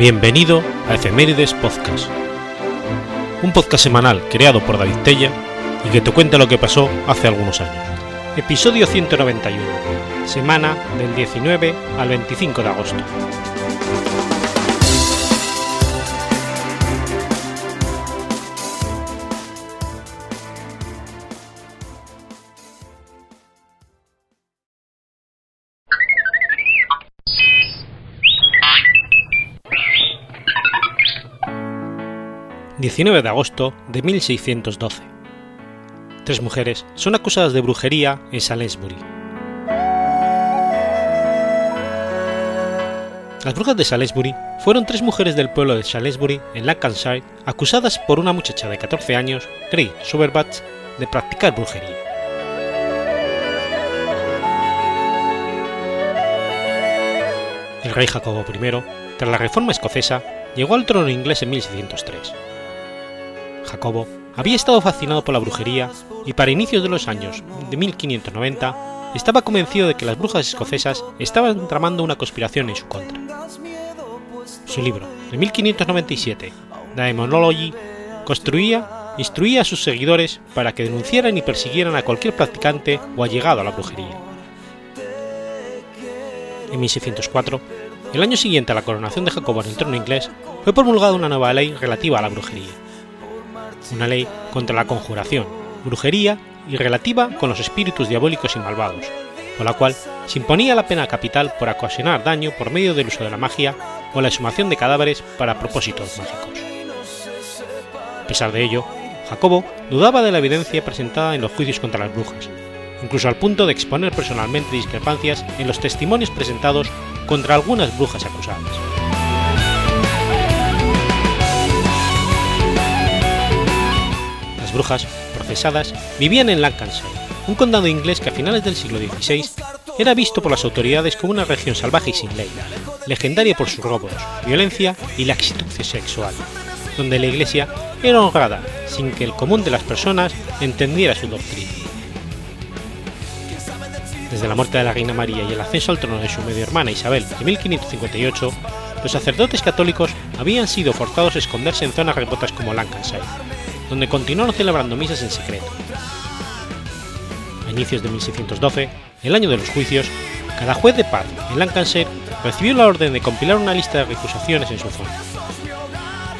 Bienvenido a Efemérides Podcast, un podcast semanal creado por David Tella y que te cuenta lo que pasó hace algunos años. Episodio 191, semana del 19 al 25 de agosto. 19 de agosto de 1612. Tres mujeres son acusadas de brujería en Salisbury. Las brujas de Salisbury fueron tres mujeres del pueblo de Salisbury, en Lancashire, acusadas por una muchacha de 14 años, Grey Soberbatch, de practicar brujería. El rey Jacobo I, tras la reforma escocesa, llegó al trono inglés en 1603 Jacobo había estado fascinado por la brujería y para inicios de los años de 1590 estaba convencido de que las brujas escocesas estaban tramando una conspiración en su contra. Su libro, de 1597, Daemonology, construía, instruía a sus seguidores para que denunciaran y persiguieran a cualquier practicante o allegado a la brujería. En 1604, el año siguiente a la coronación de Jacobo en el trono inglés, fue promulgada una nueva ley relativa a la brujería una ley contra la conjuración, brujería y relativa con los espíritus diabólicos y malvados, con la cual se imponía la pena capital por ocasionar daño por medio del uso de la magia o la exhumación de cadáveres para propósitos mágicos. A pesar de ello, Jacobo dudaba de la evidencia presentada en los juicios contra las brujas, incluso al punto de exponer personalmente discrepancias en los testimonios presentados contra algunas brujas acusadas. Brujas, procesadas, vivían en Lancashire, un condado inglés que a finales del siglo XVI era visto por las autoridades como una región salvaje y sin ley, legendaria por sus robos, violencia y laxitud sexual, donde la Iglesia era honrada sin que el común de las personas entendiera su doctrina. Desde la muerte de la Reina María y el ascenso al trono de su medio hermana Isabel en 1558, los sacerdotes católicos habían sido forzados a esconderse en zonas remotas como Lancashire, donde continuaron celebrando misas en secreto. A inicios de 1612, el año de los juicios, cada juez de paz en Lancashire recibió la orden de compilar una lista de recusaciones en su zona.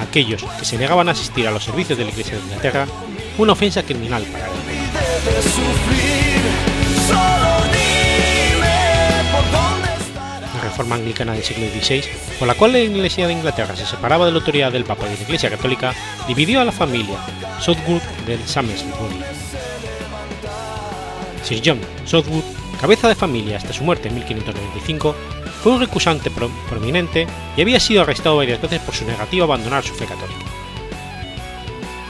Aquellos que se negaban a asistir a los servicios de la Iglesia de Inglaterra, una ofensa criminal para él reforma anglicana del siglo XVI, con la cual la Iglesia de Inglaterra se separaba de la autoridad del Papa y de la Iglesia Católica, dividió a la familia Southwood del Salisbury. Sir John Southwood, cabeza de familia hasta su muerte en 1595, fue un recusante prominente y había sido arrestado varias veces por su negativa a abandonar su fe católica.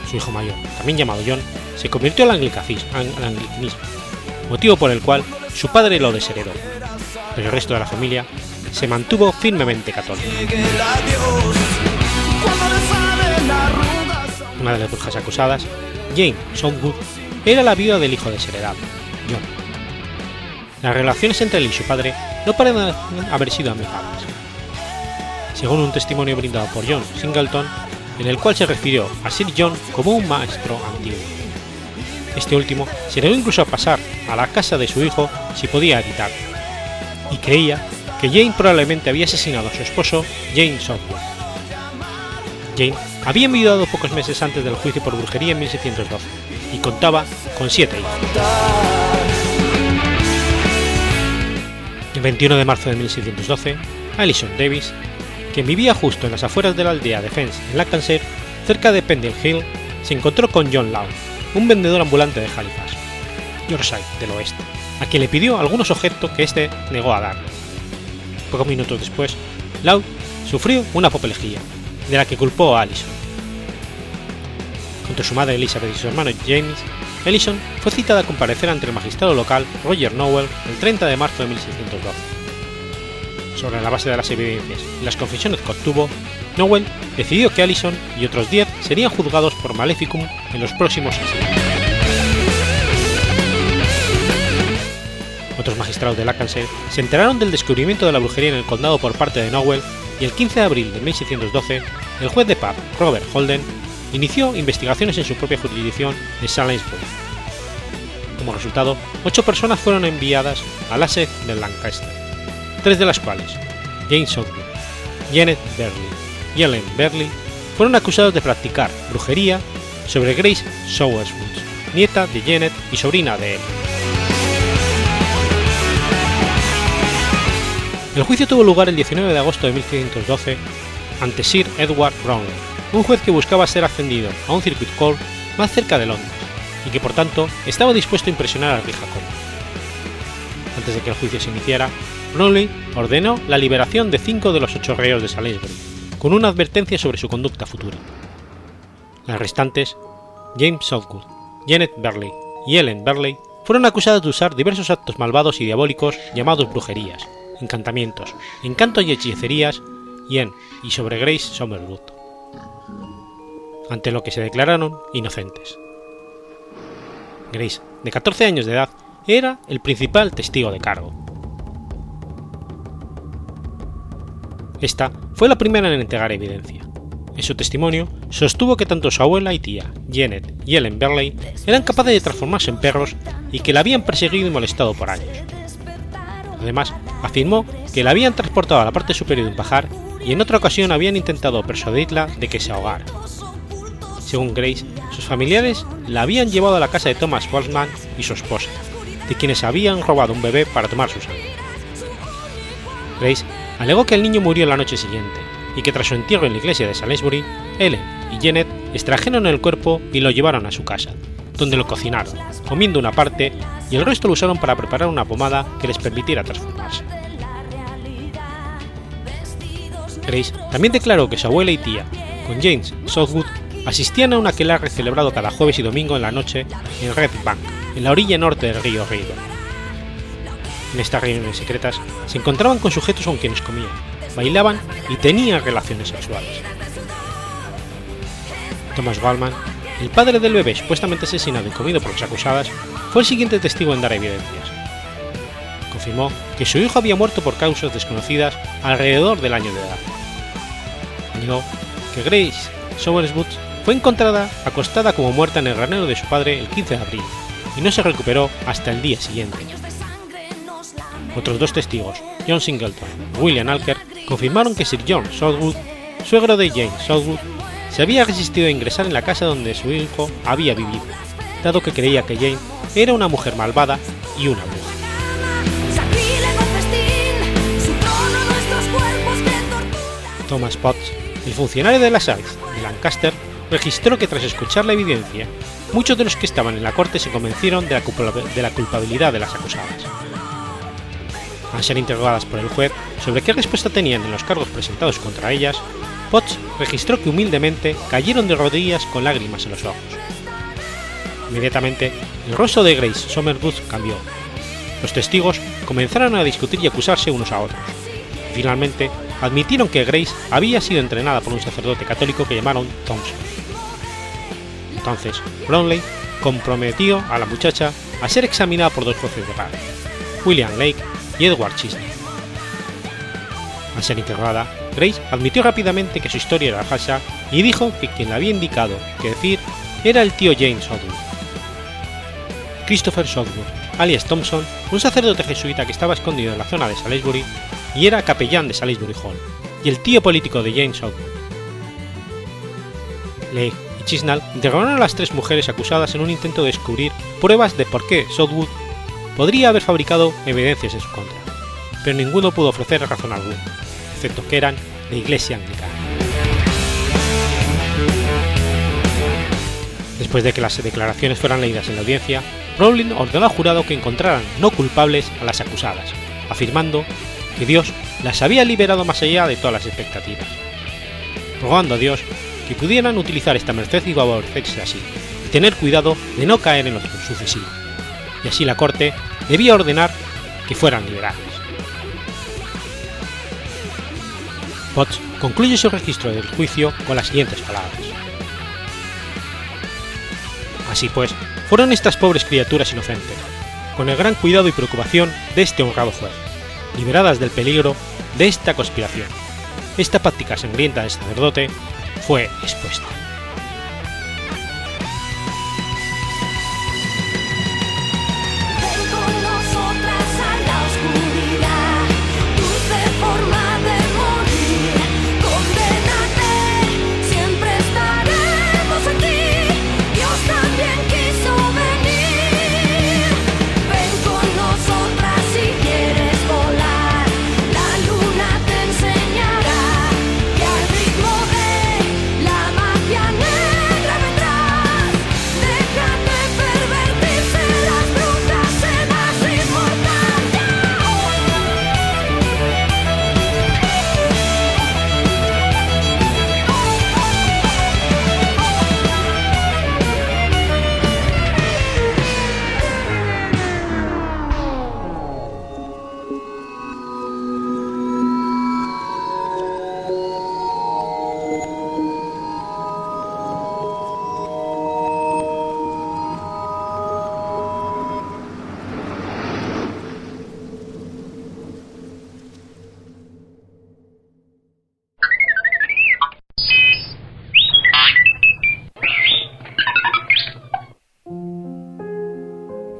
Su hijo mayor, también llamado John, se convirtió al anglicanismo, motivo por el cual su padre lo desheredó, pero el resto de la familia se mantuvo firmemente católico. Una de las brujas acusadas, Jane Southwood, era la viuda del hijo desheredado, John. Las relaciones entre él y su padre no parecen haber sido amigables. Según un testimonio brindado por John Singleton, en el cual se refirió a Sir John como un maestro antiguo. Este último se negó incluso a pasar a la casa de su hijo si podía evitarlo, y creía que Jane probablemente había asesinado a su esposo, James Southwood. Jane había enviudado pocos meses antes del juicio por brujería en 1612 y contaba con siete hijos. El 21 de marzo de 1612, Alison Davis, quien vivía justo en las afueras de la aldea de Fence en Lancashire, cerca de Pendle Hill, se encontró con John Law, un vendedor ambulante de Halifax, Yorkshire del oeste, a quien le pidió algunos objetos que éste negó a darle. Pocos minutos después, Laud sufrió una apoplejía, de la que culpó a Allison. Junto a su madre Elizabeth y su hermano James, Ellison fue citada a comparecer ante el magistrado local Roger Nowell el 30 de marzo de 1612. Sobre la base de las evidencias y las confesiones que obtuvo, Nowell decidió que Allison y otros 10 serían juzgados por maleficum en los próximos años. Otros magistrados de Lancashire se enteraron del descubrimiento de la brujería en el condado por parte de Nowell y el 15 de abril de 1612, el juez de paz Robert Holden inició investigaciones en su propia jurisdicción de Salisbury. Como resultado, ocho personas fueron enviadas a la sede de Lancaster, tres de las cuales, James Southwood, Janet Berley y Ellen Berley, fueron acusados de practicar brujería sobre Grace Sowerswood, nieta de Janet y sobrina de él. El juicio tuvo lugar el 19 de agosto de 1512 ante Sir Edward Brownlee, un juez que buscaba ser ascendido a un circuit court más cerca de Londres y que por tanto estaba dispuesto a impresionar al rey Jacobo. Antes de que el juicio se iniciara, Brownlee ordenó la liberación de cinco de los ocho reos de Salisbury, con una advertencia sobre su conducta futura. Las restantes, James Southwood, Janet Berley y Ellen Berley, fueron acusadas de usar diversos actos malvados y diabólicos llamados brujerías, encantamientos, encantos y hechicerías y en y sobre Grace Somerwood, ante lo que se declararon inocentes. Grace, de 14 años de edad, era el principal testigo de cargo. Esta fue la primera en entregar evidencia. En su testimonio, sostuvo que tanto su abuela y tía, Janet y Ellen Berley, eran capaces de transformarse en perros y que la habían perseguido y molestado por años. Además, afirmó que la habían transportado a la parte superior de un pajar y en otra ocasión habían intentado persuadirla de que se ahogara. Según Grace, sus familiares la habían llevado a la casa de Thomas Walsman y su esposa, de quienes habían robado un bebé para tomar su sangre. Grace alegó que el niño murió la noche siguiente y que tras su entierro en la iglesia de Salisbury, Ellen y Janet extrajeron el cuerpo y lo llevaron a su casa, donde lo cocinaron, comiendo una parte y el resto lo usaron para preparar una pomada que les permitiera transformarse. Grace también declaró que su abuela y tía, con James Southwood, asistían a un aquelarre celebrado cada jueves y domingo en la noche en Red Bank, en la orilla norte del río River. En estas reuniones secretas se encontraban con sujetos con quienes comían, bailaban y tenían relaciones sexuales. Thomas Wallman, el padre del bebé supuestamente asesinado y comido por las acusadas, fue el siguiente testigo en dar evidencias. Confirmó que su hijo había muerto por causas desconocidas alrededor del año de edad. Negó que Grace Sowerswood fue encontrada acostada como muerta en el granero de su padre el 15 de abril y no se recuperó hasta el día siguiente. Otros dos testigos, John Singleton y William Alker, confirmaron que Sir John Southwood, suegro de Jane Southwood, se había resistido a ingresar en la casa donde su hijo había vivido, dado que creía que Jane era una mujer malvada y una bruja. Thomas Potts, el funcionario de las Arts de Lancaster, registró que tras escuchar la evidencia, muchos de los que estaban en la corte se convencieron de la culpabilidad de las acusadas. Al ser interrogadas por el juez sobre qué respuesta tenían en los cargos presentados contra ellas, Potts registró que humildemente cayeron de rodillas con lágrimas en los ojos. Inmediatamente, el rostro de Grace Somerwood cambió. Los testigos comenzaron a discutir y acusarse unos a otros. Finalmente, admitieron que Grace había sido entrenada por un sacerdote católico que llamaron Thompson. Entonces, Brownlee comprometió a la muchacha a ser examinada por dos jueces de paz, William Lake y Edward Chisney. Al ser interrogada, Grace admitió rápidamente que su historia era falsa y dijo que quien la había indicado que decir era el tío James Southwood. Christopher Southwood, alias Thompson, un sacerdote jesuita que estaba escondido en la zona de Salisbury y era capellán de Salisbury Hall, y el tío político de James Southwood. Lake y Chisnall interrogaron a las tres mujeres acusadas en un intento de descubrir pruebas de por qué Southwood podría haber fabricado evidencias en su contra, pero ninguno pudo ofrecer razón alguna, que eran de iglesia anglicana. Después de que las declaraciones fueran leídas en la audiencia, Rowling ordenó al jurado que encontraran no culpables a las acusadas, afirmando que Dios las había liberado más allá de todas las expectativas, rogando a Dios que pudieran utilizar esta merced y favorecerse así, y tener cuidado de no caer en lo sucesivo y así la Corte debía ordenar que fueran liberadas. Potts concluye su registro del juicio con las siguientes palabras. Así pues, fueron estas pobres criaturas inocentes, con el gran cuidado y preocupación de este honrado juez, liberadas del peligro de esta conspiración, esta práctica sangrienta del sacerdote fue expuesta.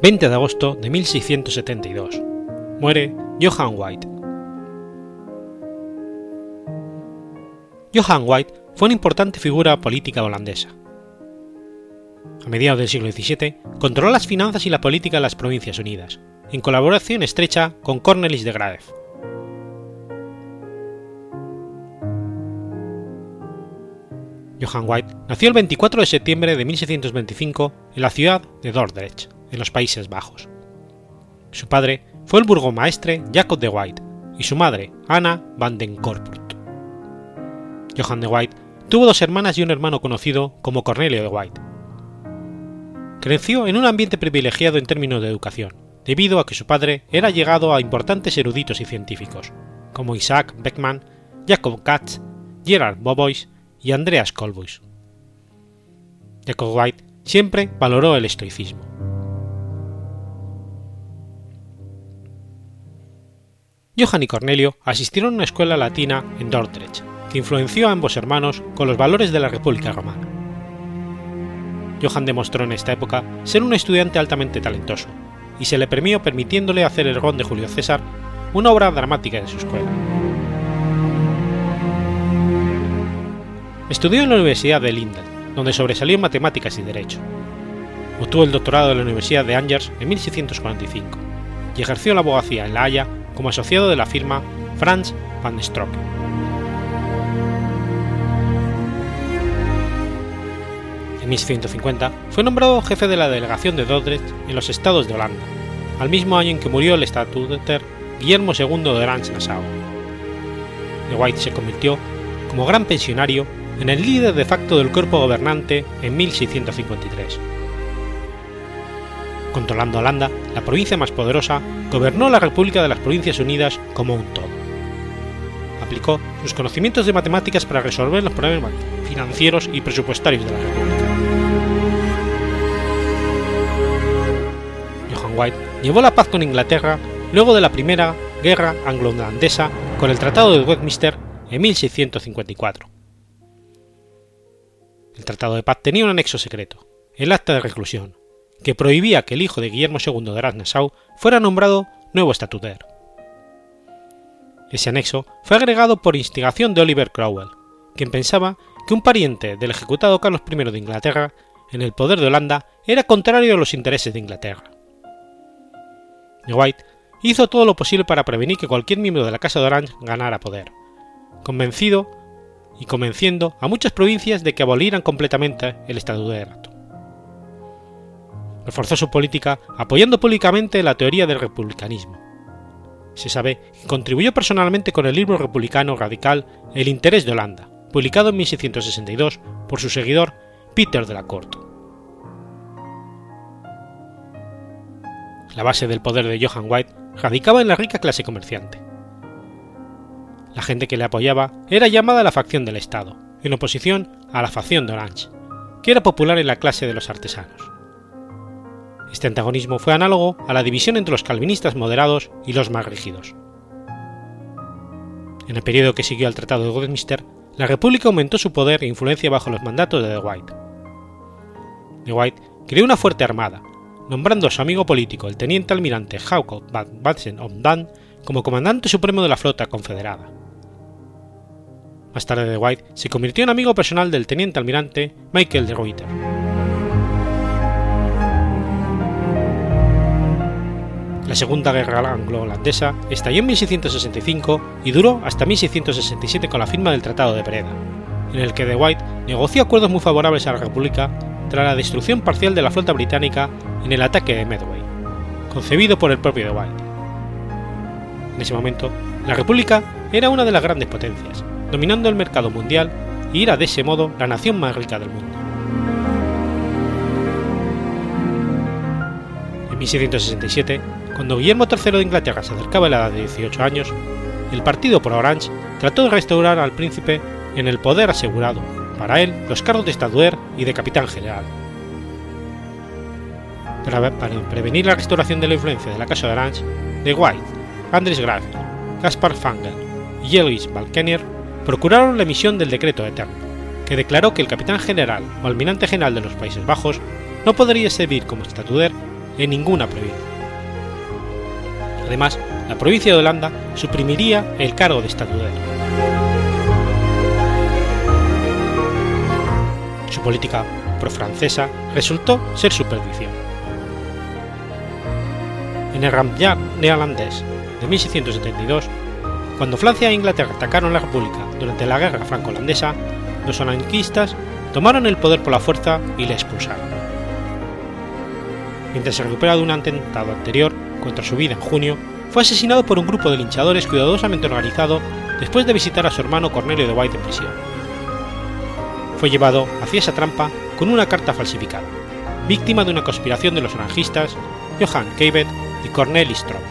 ...20 de agosto de 1672... ...muere Johan White. Johan White fue una importante figura política holandesa. A mediados del siglo XVII controló las finanzas y la política de las Provincias Unidas, en colaboración estrecha con Cornelis de Graeff. Johan White nació el 24 de septiembre de 1625 en la ciudad de Dordrecht, en los Países Bajos. Su padre fue el burgomaestre Jacob de White y su madre, Anna van den Korput. Johan de White tuvo dos hermanas y un hermano conocido como Cornelio de White. Creció en un ambiente privilegiado en términos de educación, debido a que su padre era llegado a importantes eruditos y científicos, como Isaac Beckman, Jacob Katz, Gerard Bobois y Andreas Kolbuis. Jacob White siempre valoró el estoicismo. Johann y Cornelio asistieron a una escuela latina en Dordrecht, que influenció a ambos hermanos con los valores de la República Romana. Johann demostró en esta época ser un estudiante altamente talentoso, y se le premió permitiéndole hacer el Gon de Julio César, una obra dramática de su escuela. Estudió en la Universidad de Lindel, donde sobresalió en matemáticas y derecho. Obtuvo el doctorado en la Universidad de Angers en 1645 y ejerció la abogacía en La Haya como asociado de la firma Franz van Strock. En 1650 fue nombrado jefe de la delegación de Dordrecht en los estados de Holanda, al mismo año en que murió el estatuter Guillermo II de Orange-Nassau. De White se convirtió, como gran pensionario, en el líder de facto del cuerpo gobernante en 1653 controlando Holanda, la provincia más poderosa, gobernó la República de las Provincias Unidas como un todo. Aplicó sus conocimientos de matemáticas para resolver los problemas financieros y presupuestarios de la República. Johan White llevó la paz con Inglaterra luego de la primera guerra anglo-holandesa con el Tratado de Westminster en 1654. El Tratado de Paz tenía un anexo secreto, el Acta de Reclusión, que prohibía que el hijo de Guillermo II de Arras-Nassau fuera nombrado nuevo estatuter. Ese anexo fue agregado por instigación de Oliver Cromwell, quien pensaba que un pariente del ejecutado Carlos I de Inglaterra en el poder de Holanda era contrario a los intereses de Inglaterra. White hizo todo lo posible para prevenir que cualquier miembro de la Casa de Orange ganara poder, convencido y convenciendo a muchas provincias de que abolieran completamente el Estatuto de reforzó su política apoyando públicamente la teoría del republicanismo. Se sabe que contribuyó personalmente con el libro republicano radical El interés de Holanda, publicado en 1662 por su seguidor Peter de la Corte. La base del poder de Johann White radicaba en la rica clase comerciante. La gente que le apoyaba era llamada la facción del Estado, en oposición a la facción de Orange, que era popular en la clase de los artesanos. Este antagonismo fue análogo a la división entre los calvinistas moderados y los más rígidos. En el periodo que siguió al Tratado de Westminster, la República aumentó su poder e influencia bajo los mandatos de De White. De White creó una fuerte armada, nombrando a su amigo político, el teniente almirante Jacob van Batsen of Dan, como comandante supremo de la flota confederada. Más tarde de White se convirtió en amigo personal del teniente almirante Michael de Ruyter. La Segunda Guerra Anglo-Holandesa estalló en 1665 y duró hasta 1667 con la firma del Tratado de Breda, en el que de White negoció acuerdos muy favorables a la República tras la destrucción parcial de la flota británica en el ataque de Medway, concebido por el propio de White. En ese momento, la República era una de las grandes potencias, dominando el mercado mundial y era de ese modo la nación más rica del mundo. En 1667, cuando Guillermo III de Inglaterra se acercaba a la edad de 18 años, el partido pro Orange trató de restaurar al príncipe en el poder asegurado, para él, los cargos de estatuer y de capitán general. Para, prevenir la restauración de la influencia de la Casa de Orange, de White, Andres Graf, Gaspar Fangel y Jelis Balkenier procuraron la emisión del decreto eterno, que declaró que el capitán general o almirante general de los Países Bajos no podría servir como estatuder en ninguna provincia. Además, la provincia de Holanda suprimiría el cargo de estatuder. Su política pro-francesa resultó ser su perdición. En el Ramjar neerlandés de 1672, cuando Francia e Inglaterra atacaron la República durante la Guerra Franco-Holandesa, los anarquistas tomaron el poder por la fuerza y le expulsaron. Mientras se recupera de un atentado anterior contra su vida en junio, fue asesinado por un grupo de linchadores cuidadosamente organizado después de visitar a su hermano Cornelio de White en prisión. Fue llevado hacia esa trampa con una carta falsificada, víctima de una conspiración de los anarquistas Johann Keibet y Cornelis Stromp.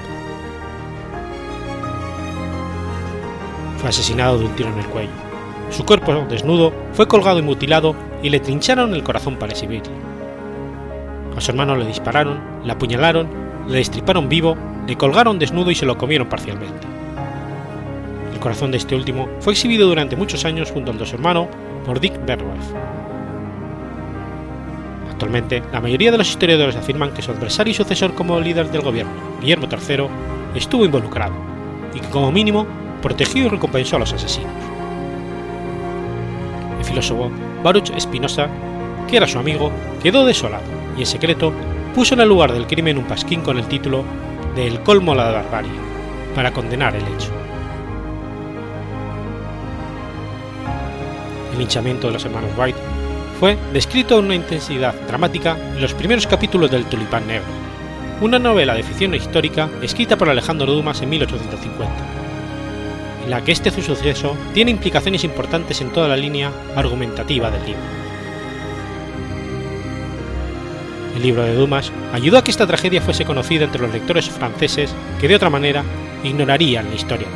Fue asesinado de un tiro en el cuello. Su cuerpo desnudo fue colgado y mutilado y le trincharon el corazón para exhibirlo. A su hermano le dispararon, le apuñalaron, le destriparon vivo, le colgaron desnudo y se lo comieron parcialmente. El corazón de este último fue exhibido durante muchos años junto al de su hermano por Dick. Actualmente, la mayoría de los historiadores afirman que su adversario y sucesor como líder del gobierno, Guillermo III, estuvo involucrado y que como mínimo protegió y recompensó a los asesinos. El filósofo Baruch Spinoza, que era su amigo, quedó desolado y en secreto puso en el lugar del crimen un pasquín con el título de El colmo a la barbarie, para condenar el hecho. El linchamiento de los hermanos White fue descrito en una intensidad dramática en los primeros capítulos del Tulipán Negro, una novela de ficción histórica escrita por Alejandro Dumas en 1850 en la que este suceso tiene implicaciones importantes en toda la línea argumentativa del libro. El libro de Dumas ayudó a que esta tragedia fuese conocida entre los lectores franceses que de otra manera ignorarían la historia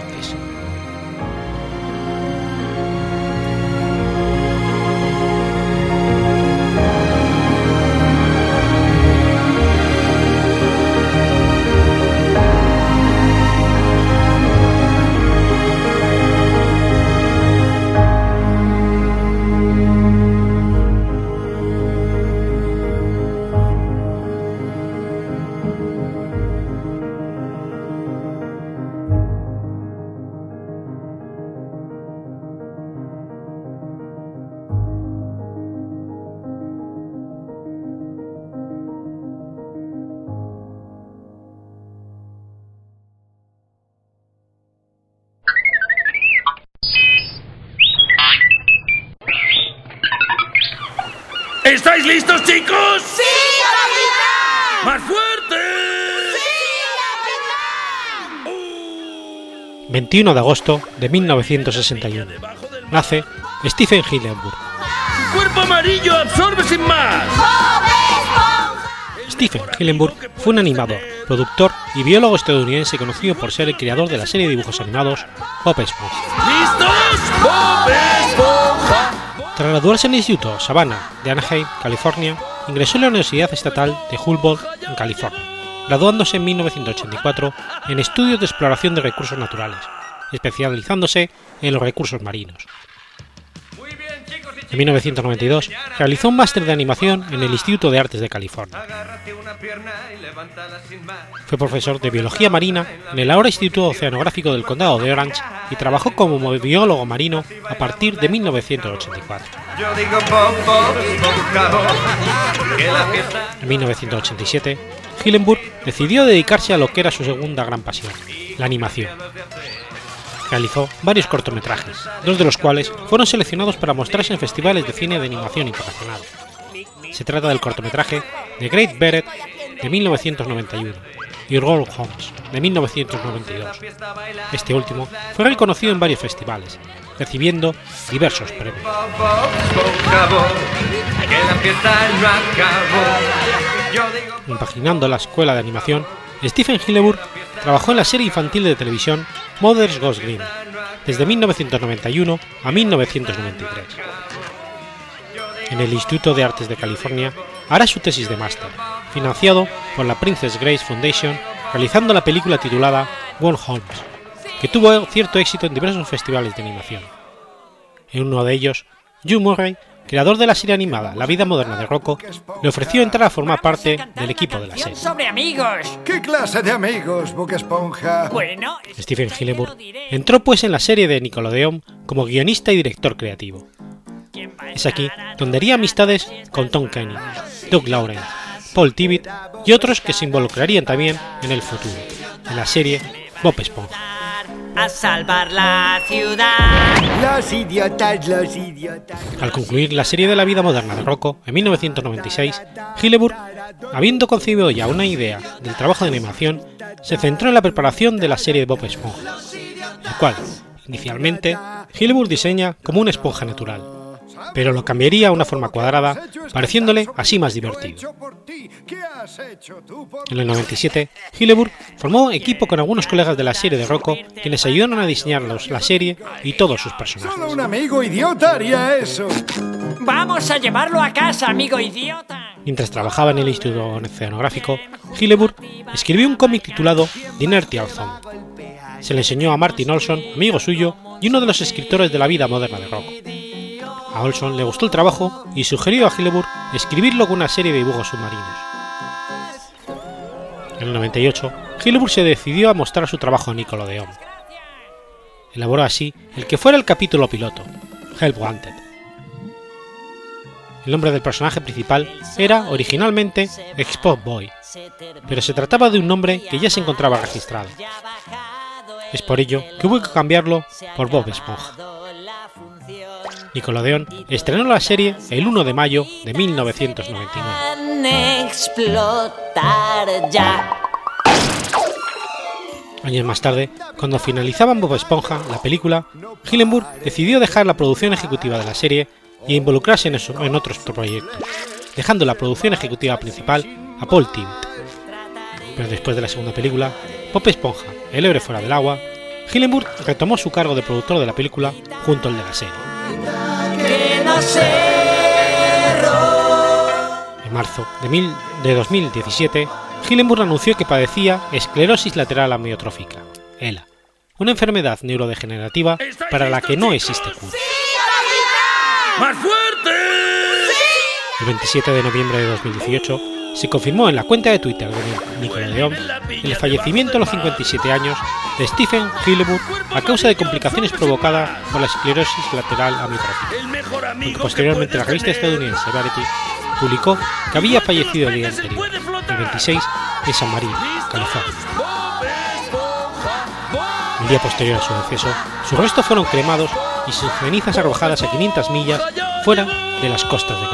francesa. 21 de agosto de 1961. Nace Stephen Hillenburg. ¡Cuerpo amarillo absorbe sin más! Stephen Hillenburg fue un animador, productor y biólogo estadounidense conocido por ser el creador de la serie de dibujos animados Bob Esponja. Tras graduarse en el Instituto Savannah de Anaheim, California, ingresó en la Universidad Estatal de Humboldt, en California graduándose en 1984 en Estudios de Exploración de Recursos Naturales, especializándose en los recursos marinos. En 1992 realizó un máster de animación en el Instituto de Artes de California. Fue profesor de biología marina en el ahora Instituto Oceanográfico del Condado de Orange y trabajó como biólogo marino a partir de 1984. En 1987, Hillenburg decidió dedicarse a lo que era su segunda gran pasión, la animación realizó varios cortometrajes, dos de los cuales fueron seleccionados para mostrarse en festivales de cine de animación internacional. Se trata del cortometraje The Great Beret de 1991 y Roll Holmes de 1992. Este último fue reconocido en varios festivales, recibiendo diversos premios. Imaginando la escuela de animación, Stephen Hillenburg trabajó en la serie infantil de televisión Mother's Ghost Green, desde 1991 a 1993. En el Instituto de Artes de California hará su tesis de máster, financiado por la Princess Grace Foundation, realizando la película titulada One Holmes, que tuvo cierto éxito en diversos festivales de animación. En uno de ellos, Jim Murray creador de la serie animada La vida moderna de Rocco, le ofreció entrar a formar parte del equipo de la serie. sobre amigos. ¿Qué clase de amigos, Boca Esponja? Bueno, Stephen Hillenburg entró pues en la serie de Nickelodeon como guionista y director creativo. Es aquí donde haría amistades con Tom Kenny, Doug Lawrence, Paul Tibbitt y otros que se involucrarían también en el futuro, en la serie Bob Esponja. A salvar la ciudad. Los idiotas, los idiotas. Al concluir la serie de la vida moderna de Rocco en 1996, Hillenburg, habiendo concebido ya una idea del trabajo de animación, se centró en la preparación de la serie de Bob Esponja, la cual, inicialmente, Hillenburg diseña como una esponja natural, pero lo cambiaría a una forma cuadrada, pareciéndole así más divertido. ¿Qué has hecho tú por En el 97, Hillenburg formó equipo con algunos colegas de la serie de Rocco, quienes ayudaron a diseñar los- la serie y todos sus personajes. Solo un amigo idiota haría eso. Vamos a llevarlo a casa, amigo idiota. Mientras trabajaba en el Instituto Oceanográfico, Hillenburg escribió un cómic titulado The Inertial Zone. Se le enseñó a Martin Olson, amigo suyo y uno de los escritores de la vida moderna de Rocco. A Olson le gustó el trabajo y sugirió a Hillenburg escribirlo con una serie de dibujos submarinos. En el 98, Hillenburg se decidió a mostrar su trabajo en Nickelodeon. Elaboró así el que fuera el capítulo piloto, Help Wanted. El nombre del personaje principal era originalmente Export Boy, pero se trataba de un nombre que ya se encontraba registrado. Es por ello que hubo que cambiarlo por Bob Esponja. Nickelodeon estrenó la serie el 1 de mayo de 1999. Van a explotar ya. Años más tarde, cuando finalizaban Bob Esponja, la película, Hillenburg decidió dejar la producción ejecutiva de la serie y involucrarse en, eso- en otros proyectos, dejando la producción ejecutiva principal a Paul Tibbitt. Pero después de la segunda película, Bob Esponja, El héroe fuera del agua, Hillenburg retomó su cargo de productor de la película junto al de la serie. En marzo de, mil- de 2017, Hillenburg anunció que padecía esclerosis lateral amiotrófica, ELA, una enfermedad neurodegenerativa para la que no existe cura. ¡Más fuerte! El 27 de noviembre de 2018 se confirmó en la cuenta de Twitter de Nickelodeon el fallecimiento a los 57 años de Stephen Hillenburg a causa de complicaciones provocadas por la esclerosis lateral amiotrófica. Posteriormente la revista estadounidense Variety publicó que había fallecido el día anterior, el 26 en San Marino, California. El día posterior a su deceso, sus restos fueron cremados y sus cenizas arrojadas a 500 millas fuera de las costas de California.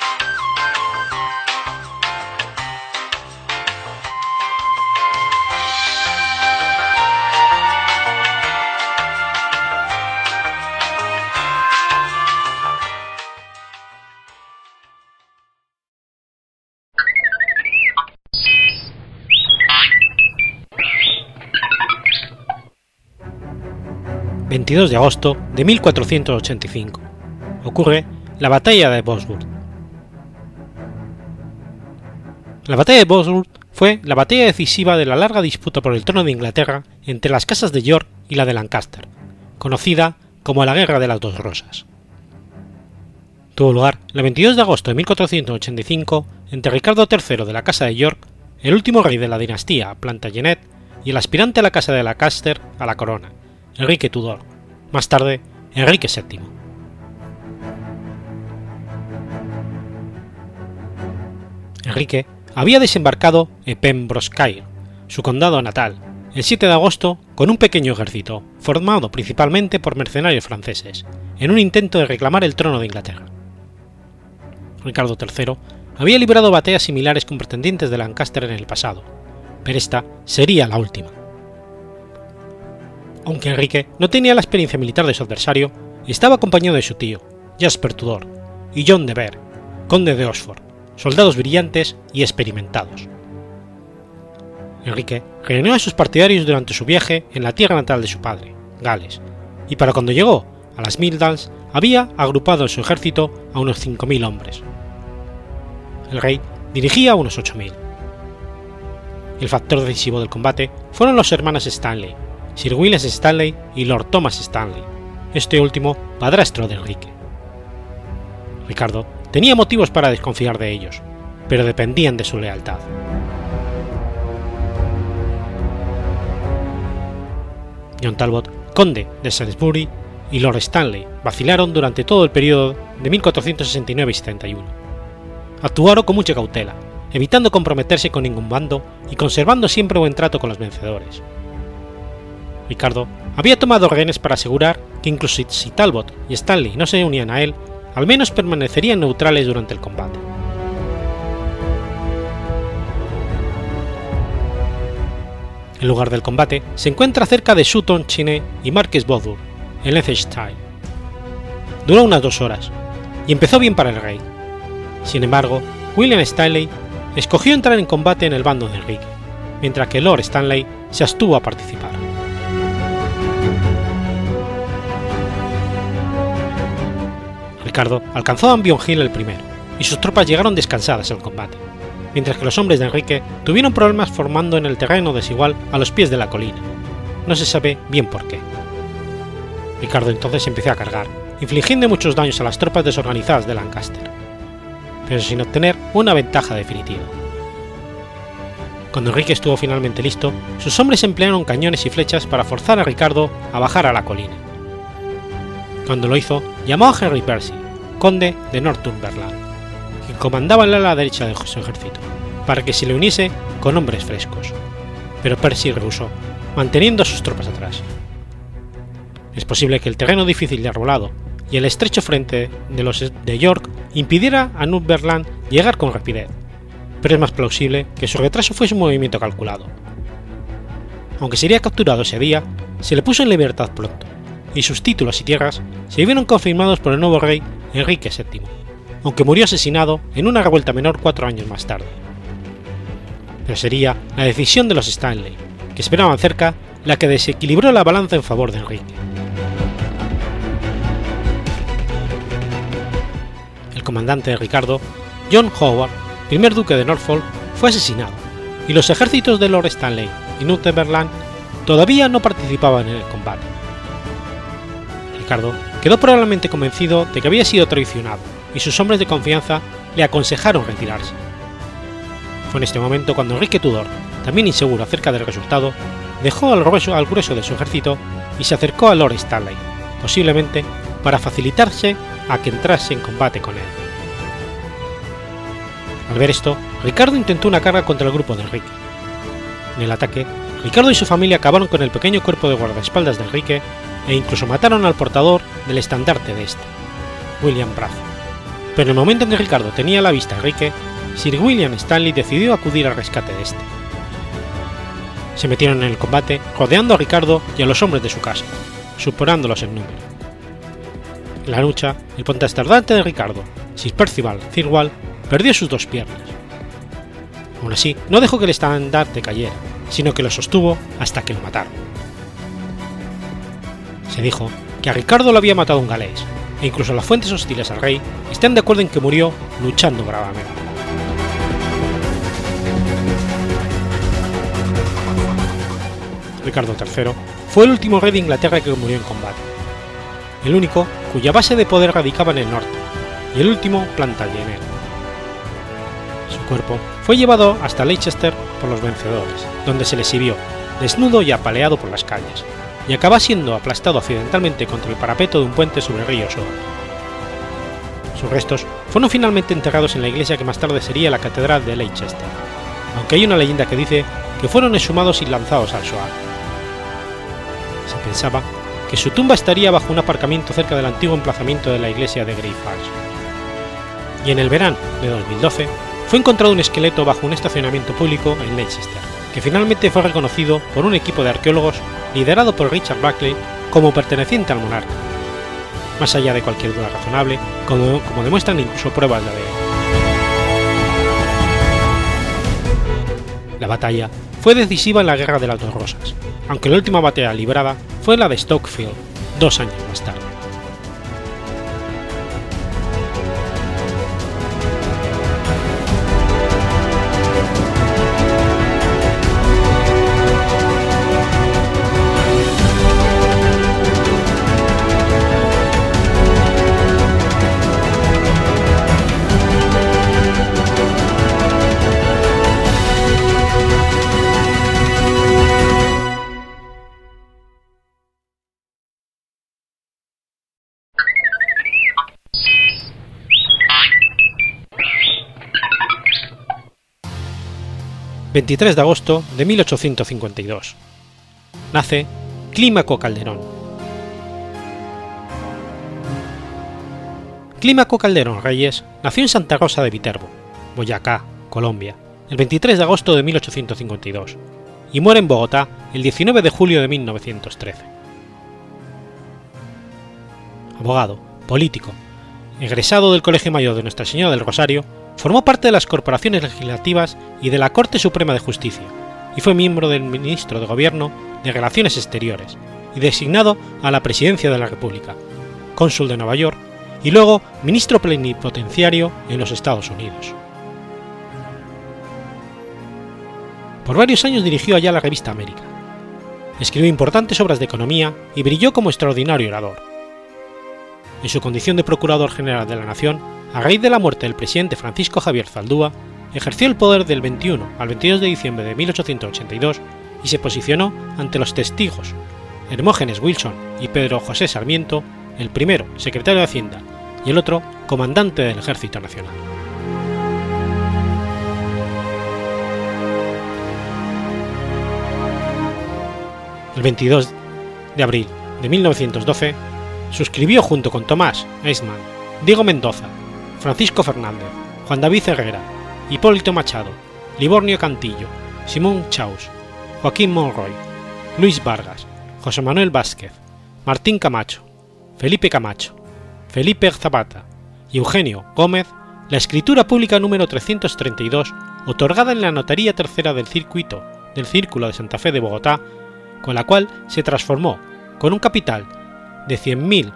22 de agosto de 1485. Ocurre la batalla de Bosworth. La batalla de Bosworth fue la batalla decisiva de la larga disputa por el trono de Inglaterra entre las casas de York y la de Lancaster, conocida como la Guerra de las Dos Rosas. Tuvo lugar el 22 de agosto de 1485 entre Ricardo III de la Casa de York, el último rey de la dinastía Plantagenet, y el aspirante a la Casa de Lancaster a la corona, Enrique Tudor, más tarde Enrique VII. Enrique había desembarcado en Pembrokeshire, su condado natal, el 7 de agosto con un pequeño ejército, formado principalmente por mercenarios franceses, en un intento de reclamar el trono de Inglaterra. Ricardo III había librado batallas similares con pretendientes de Lancaster en el pasado, pero esta sería la última. Aunque Enrique no tenía la experiencia militar de su adversario, estaba acompañado de su tío, Jasper Tudor, y John de Vere, conde de Oxford, soldados brillantes y experimentados. Enrique reunió a sus partidarios durante su viaje en la tierra natal de su padre, Gales, y para cuando llegó a las Midlands había agrupado en su ejército a unos 5.000 hombres. El rey dirigía a unos 8.000. El factor decisivo del combate fueron los hermanos Stanley, Sir William Stanley y Lord Thomas Stanley, este último padrastro de Enrique. Ricardo tenía motivos para desconfiar de ellos, pero dependían de su lealtad. John Talbot, conde de Salisbury, y Lord Stanley vacilaron durante todo el periodo de 1469 y 71. Actuaron con mucha cautela, evitando comprometerse con ningún bando y conservando siempre buen trato con los vencedores. Ricardo había tomado rehenes para asegurar que incluso si Talbot y Stanley no se unían a él, al menos permanecerían neutrales durante el combate. El lugar del combate se encuentra cerca de Sutton Chine y Marques Bodur, en Leicestershire. Duró unas dos horas, y empezó bien para el rey. Sin embargo, William Stanley escogió entrar en combate en el bando de Enrique, mientras que Lord Stanley se abstuvo a participar. Ricardo alcanzó a Ambion Hill el primero, y sus tropas llegaron descansadas al combate, mientras que los hombres de Enrique tuvieron problemas formando en el terreno desigual a los pies de la colina. No se sabe bien por qué. Ricardo entonces empezó a cargar, infligiendo muchos daños a las tropas desorganizadas de Lancaster, pero sin obtener una ventaja definitiva. Cuando Enrique estuvo finalmente listo, sus hombres emplearon cañones y flechas para forzar a Ricardo a bajar a la colina. Cuando lo hizo, llamó a Henry Percy, conde de Northumberland, quien comandaba el ala derecha de su ejército, para que se le uniese con hombres frescos. Pero Percy rehusó, manteniendo a sus tropas atrás. Es posible que el terreno difícil y arbolado y el estrecho frente de los de York impidiera a Northumberland llegar con rapidez, pero es más plausible que su retraso fuese un movimiento calculado. Aunque sería capturado ese día, se le puso en libertad pronto, y sus títulos y tierras se vieron confirmados por el nuevo rey Enrique VII, aunque murió asesinado en una revuelta menor cuatro años más tarde. Pero sería la decisión de los Stanley, que esperaban cerca, la que desequilibró la balanza en favor de Enrique. El comandante de Ricardo, John Howard, primer duque de Norfolk, fue asesinado, y los ejércitos de Lord Stanley y Northumberland todavía no participaban en el combate. Ricardo quedó probablemente convencido de que había sido traicionado y sus hombres de confianza le aconsejaron retirarse. Fue en este momento cuando Enrique Tudor, también inseguro acerca del resultado, dejó al grueso, al grueso de su ejército y se acercó a Lord Stanley, posiblemente para facilitarse a que entrase en combate con él. Al ver esto, Ricardo intentó una carga contra el grupo de Enrique. En el ataque, Ricardo y su familia acabaron con el pequeño cuerpo de guardaespaldas de Enrique e incluso mataron al portador del estandarte de este, William Brazo. Pero en el momento en que Ricardo tenía la vista a Enrique, Sir William Stanley decidió acudir al rescate de este. Se metieron en el combate rodeando a Ricardo y a los hombres de su casa, superándolos en número. En la lucha, el pontestardante de Ricardo, Sir Percival Thirlwall, perdió sus dos piernas. Aún así, no dejó que el estandarte cayera, sino que lo sostuvo hasta que lo mataron. Se dijo que a Ricardo lo había matado un galés, e incluso las fuentes hostiles al rey están de acuerdo en que murió luchando bravamente. Ricardo III fue el último rey de Inglaterra que murió en combate, el único cuya base de poder radicaba en el norte, y el último plantagenero. Su cuerpo fue llevado hasta Leicester por los vencedores, donde se le exhibió, desnudo y apaleado por las calles, y acaba siendo aplastado accidentalmente contra el parapeto de un puente sobre el río Soar. Sus restos fueron finalmente enterrados en la iglesia que más tarde sería la Catedral de Leicester, aunque hay una leyenda que dice que fueron exhumados y lanzados al Soar. Se pensaba que su tumba estaría bajo un aparcamiento cerca del antiguo emplazamiento de la iglesia de Greyfriars. Y en el verano de 2012 fue encontrado un esqueleto bajo un estacionamiento público en Leicester, que finalmente fue reconocido por un equipo de arqueólogos liderado por Richard Buckley como perteneciente al monarca, más allá de cualquier duda razonable, como, demuestran incluso pruebas de ADN. La batalla fue decisiva en la Guerra de las Dos Rosas, aunque la última batalla librada fue la de Stokefield, dos años más tarde. ...23 de agosto de 1852... ...nace Clímaco Calderón. Clímaco Calderón Reyes nació en Santa Rosa de Viterbo, Boyacá, Colombia, el 23 de agosto de 1852 y muere en Bogotá el 19 de julio de 1913. Abogado, político, egresado del Colegio Mayor de Nuestra Señora del Rosario, formó parte de las corporaciones legislativas y de la Corte Suprema de Justicia, y fue miembro del Ministro de Gobierno de Relaciones Exteriores y designado a la Presidencia de la República, cónsul de Nueva York y luego ministro plenipotenciario en los Estados Unidos. Por varios años dirigió allá la revista América. Escribió importantes obras de economía y brilló como extraordinario orador. En su condición de Procurador General de la Nación, a raíz de la muerte del presidente Francisco Javier Zaldúa, ejerció el poder del 21 al 22 de diciembre de 1882 y se posicionó ante los testigos Hermógenes Wilson y Pedro José Sarmiento, el primero secretario de Hacienda y el otro comandante del Ejército Nacional. El 22 de abril de 1912, suscribió junto con Tomás Eisman, Diego Mendoza, Francisco Fernández, Juan David Herrera, Hipólito Machado, Libornio Cantillo, Simón Chaus, Joaquín Monroy, Luis Vargas, José Manuel Vázquez, Martín Camacho, Felipe Camacho, Felipe Zapata y Eugenio Gómez la escritura pública número 332, otorgada en la Notaría Tercera del Circuito del Círculo de Santa Fe de Bogotá, con la cual se transformó, con un capital de 100.000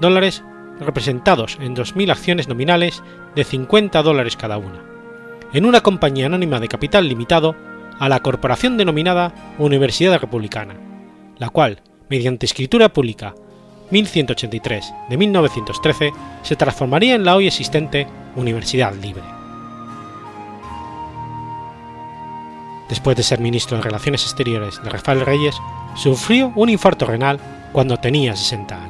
dólares representados en 2.000 acciones nominales de 50 dólares cada una, en una compañía anónima de capital limitado a la corporación denominada Universidad Republicana, la cual, mediante escritura pública 1183 de 1913, se transformaría en la hoy existente Universidad Libre. Después de ser ministro de Relaciones Exteriores de Rafael Reyes, sufrió un infarto renal cuando tenía 60 años.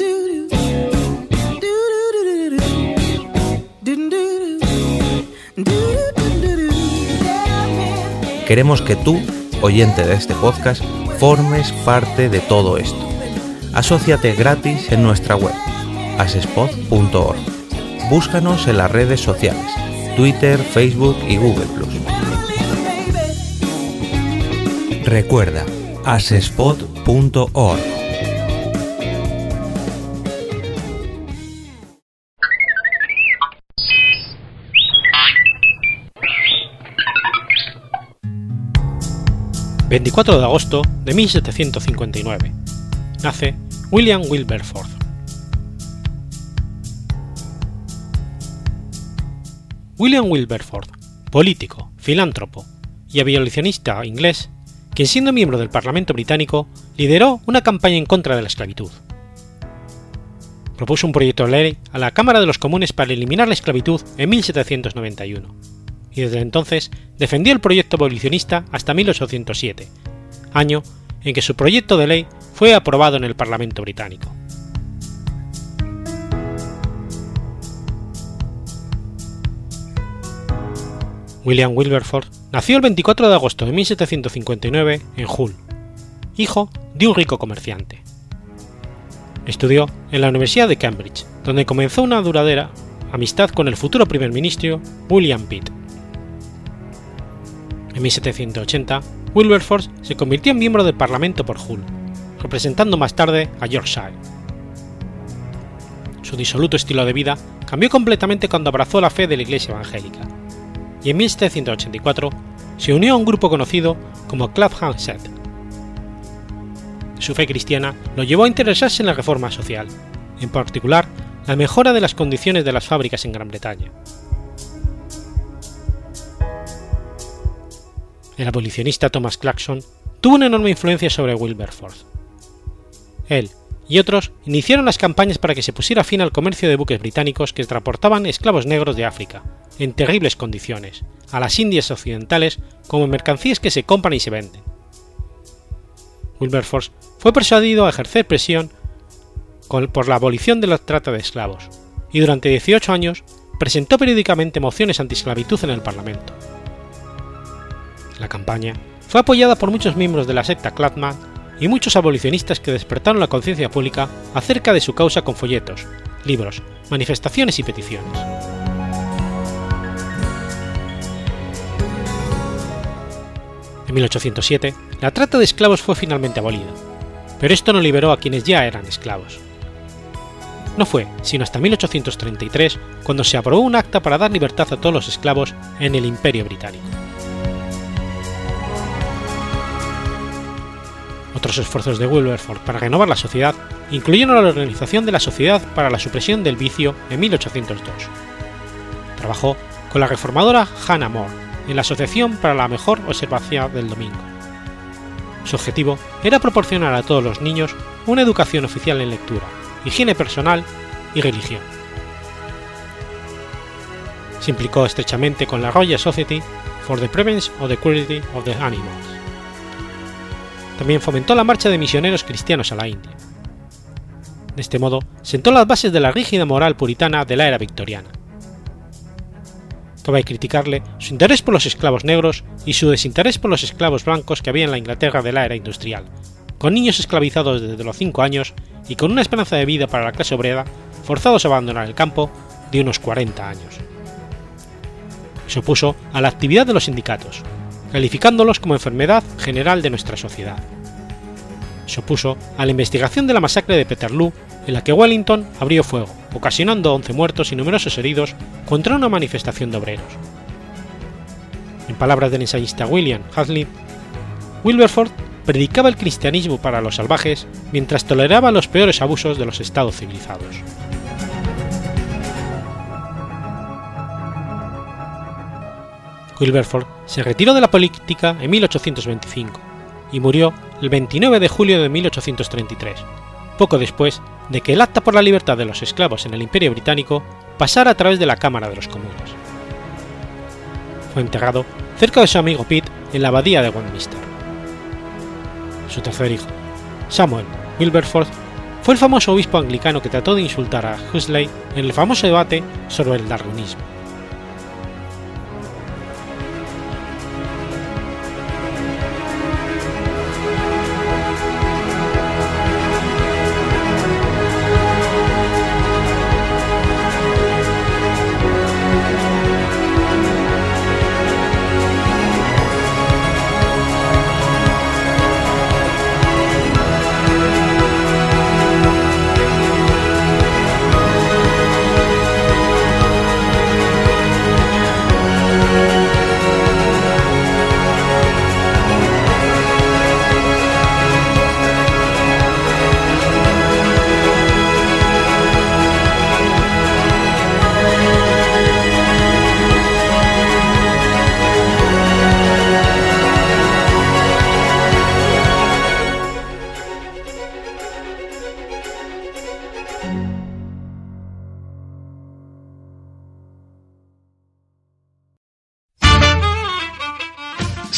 Queremos que tú, oyente de este podcast, formes parte de todo esto. Asociate gratis en nuestra web, asespod.org. Búscanos en las redes sociales, Twitter, Facebook y Google ⁇ Recuerda, asespod.org. ...24 de agosto de 1759... ...nace William Wilberforce. William Wilberforce, político, filántropo y abolicionista inglés, quien siendo miembro del Parlamento británico lideró una campaña en contra de la esclavitud. Propuso un proyecto de ley a la Cámara de los Comunes para eliminar la esclavitud en 1791, y desde entonces defendió el proyecto abolicionista hasta 1807, año en que su proyecto de ley fue aprobado en el Parlamento británico. William Wilberforce nació el 24 de agosto de 1759 en Hull, hijo de un rico comerciante. Estudió en la Universidad de Cambridge, donde comenzó una duradera amistad con el futuro primer ministro William Pitt. En 1780, Wilberforce se convirtió en miembro del Parlamento por Hull, representando más tarde a Yorkshire. Su disoluto estilo de vida cambió completamente cuando abrazó la fe de la Iglesia evangélica y en 1784 se unió a un grupo conocido como Clapham Set. Su fe cristiana lo llevó a interesarse en la reforma social, en particular la mejora de las condiciones de las fábricas en Gran Bretaña. El abolicionista Thomas Clarkson tuvo una enorme influencia sobre Wilberforce. Él y otros iniciaron las campañas para que se pusiera fin al comercio de buques británicos que transportaban esclavos negros de África, en terribles condiciones, a las Indias occidentales como mercancías que se compran y se venden. Wilberforce fue persuadido a ejercer presión por la abolición de la trata de esclavos, y durante 18 años presentó periódicamente mociones anti-esclavitud en el Parlamento. La campaña fue apoyada por muchos miembros de la secta Clapham y muchos abolicionistas que despertaron la conciencia pública acerca de su causa con folletos, libros, manifestaciones y peticiones. En 1807, la trata de esclavos fue finalmente abolida, pero esto no liberó a quienes ya eran esclavos. No fue sino hasta 1833 cuando se aprobó un acta para dar libertad a todos los esclavos en el Imperio Británico. Otros esfuerzos de Wilberforce para renovar la sociedad incluyeron la organización de la Sociedad para la Supresión del Vicio en 1802. Trabajó con la reformadora Hannah More en la Asociación para la Mejor Observación del Domingo. Su objetivo era proporcionar a todos los niños una educación oficial en lectura, higiene personal y religión. Se implicó estrechamente con la Royal Society for the Prevention of the Cruelty of the Animals. También fomentó la marcha de misioneros cristianos a la India. De este modo, sentó las bases de la rígida moral puritana de la era victoriana Cabe criticarle su interés por los esclavos negros y su desinterés por los esclavos blancos que había en la Inglaterra de la era industrial, con niños esclavizados desde los 5 años y con una esperanza de vida para la clase obrera forzados a abandonar el campo de unos 40 años. Se opuso a la actividad de los sindicatos, calificándolos como enfermedad general de nuestra sociedad. Se opuso a la investigación de la masacre de Peterloo en la que Wellington abrió fuego, ocasionando 11 muertos y numerosos heridos contra una manifestación de obreros. En palabras del ensayista William Hazlitt, Wilberforce predicaba el cristianismo para los salvajes mientras toleraba los peores abusos de los estados civilizados. Wilberforce se retiró de la política en 1825 y murió el 29 de julio de 1833, poco después de que el Acta por la Libertad de los Esclavos en el Imperio Británico pasara a través de la Cámara de los Comunes. Fue enterrado cerca de su amigo Pitt en la abadía de Westminster. Su tercer hijo, Samuel Wilberforce, fue el famoso obispo anglicano que trató de insultar a Huxley en el famoso debate sobre el darwinismo.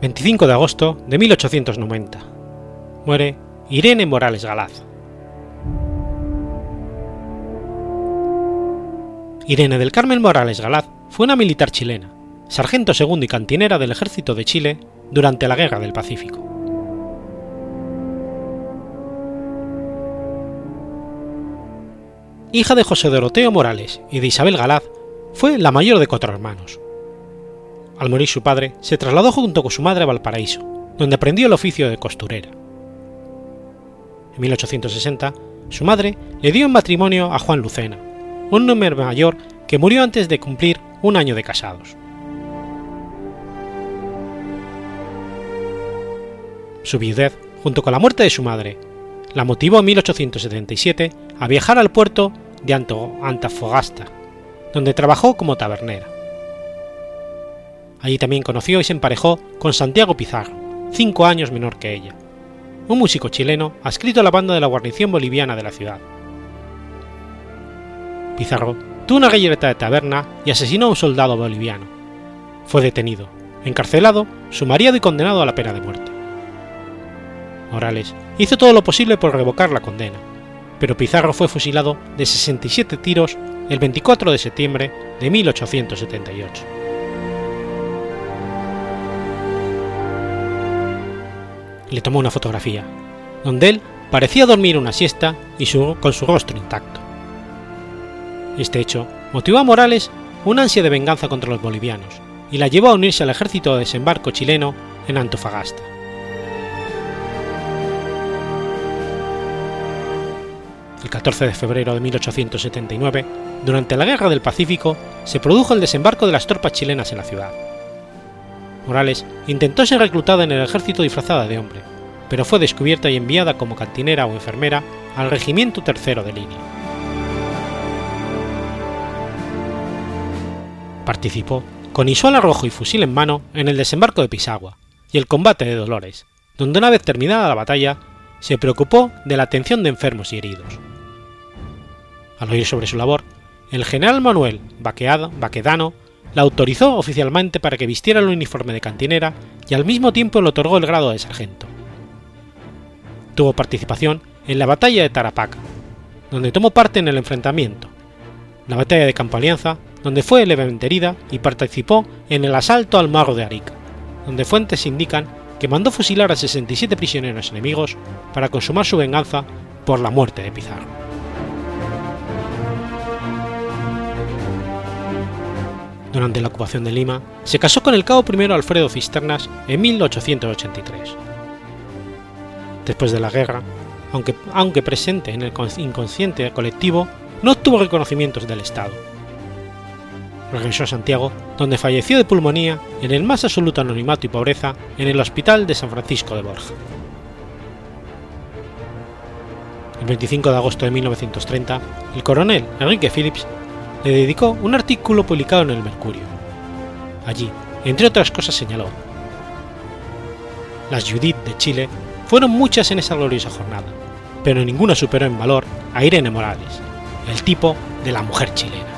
...25 de agosto de 1890... ...muere Irene Morales Galaz. Irene del Carmen Morales Galaz fue una militar chilena, sargento segundo y cantinera del ejército de Chile durante la Guerra del Pacífico. Hija de José Doroteo Morales y de Isabel Galaz, fue la mayor de cuatro hermanos. Al morir su padre, se trasladó junto con su madre a Valparaíso, donde aprendió el oficio de costurera. En 1860, su madre le dio en matrimonio a Juan Lucena, un hombre mayor que murió antes de cumplir un año de casados. Su viudez, junto con la muerte de su madre, la motivó en 1877 a viajar al puerto de Antofagasta, donde trabajó como tabernera. Allí también conoció y se emparejó con Santiago Pizarro, cinco años menor que ella, un músico chileno adscrito a la banda de la guarnición boliviana de la ciudad. Pizarro tuvo una gallereta de taberna y asesinó a un soldado boliviano. Fue detenido, encarcelado, sumariado y condenado a la pena de muerte. Morales hizo todo lo posible por revocar la condena, pero Pizarro fue fusilado de 67 tiros el 24 de septiembre de 1878. Le tomó una fotografía, donde él parecía dormir una siesta y su, con su rostro intacto. Este hecho motivó a Morales una ansia de venganza contra los bolivianos y la llevó a unirse al ejército de desembarco chileno en Antofagasta. El 14 de febrero de 1879, durante la Guerra del Pacífico, se produjo el desembarco de las tropas chilenas en la ciudad. Morales intentó ser reclutada en el ejército disfrazada de hombre, pero fue descubierta y enviada como cantinera o enfermera al Regimiento Tercero de Línea. Participó, con isuala rojo y fusil en mano, en el desembarco de Pisagua y el combate de Dolores, donde una vez terminada la batalla, se preocupó de la atención de enfermos y heridos. Al oír sobre su labor, el general Manuel Baquedano la autorizó oficialmente para que vistiera el uniforme de cantinera y al mismo tiempo le otorgó el grado de sargento. Tuvo participación en la batalla de Tarapaca, donde tomó parte en el enfrentamiento, la batalla de Campo Alianza, donde fue levemente herida y participó en el asalto al Mago de Arica, donde fuentes indican que mandó fusilar a 67 prisioneros enemigos para consumar su venganza por la muerte de Pizarro. Durante la ocupación de Lima, se casó con el cabo primero Alfredo Cisternas en 1883. Después de la guerra, aunque, aunque presente en el inconsciente colectivo, no obtuvo reconocimientos del Estado. Regresó a Santiago, donde falleció de pulmonía en el más absoluto anonimato y pobreza en el Hospital de San Francisco de Borja. El 25 de agosto de 1930, el coronel Enrique Phillips le dedicó un artículo publicado en el Mercurio. Allí, entre otras cosas, señaló: Las Judith de Chile fueron muchas en esa gloriosa jornada, pero ninguna superó en valor a Irene Morales, el tipo de la mujer chilena.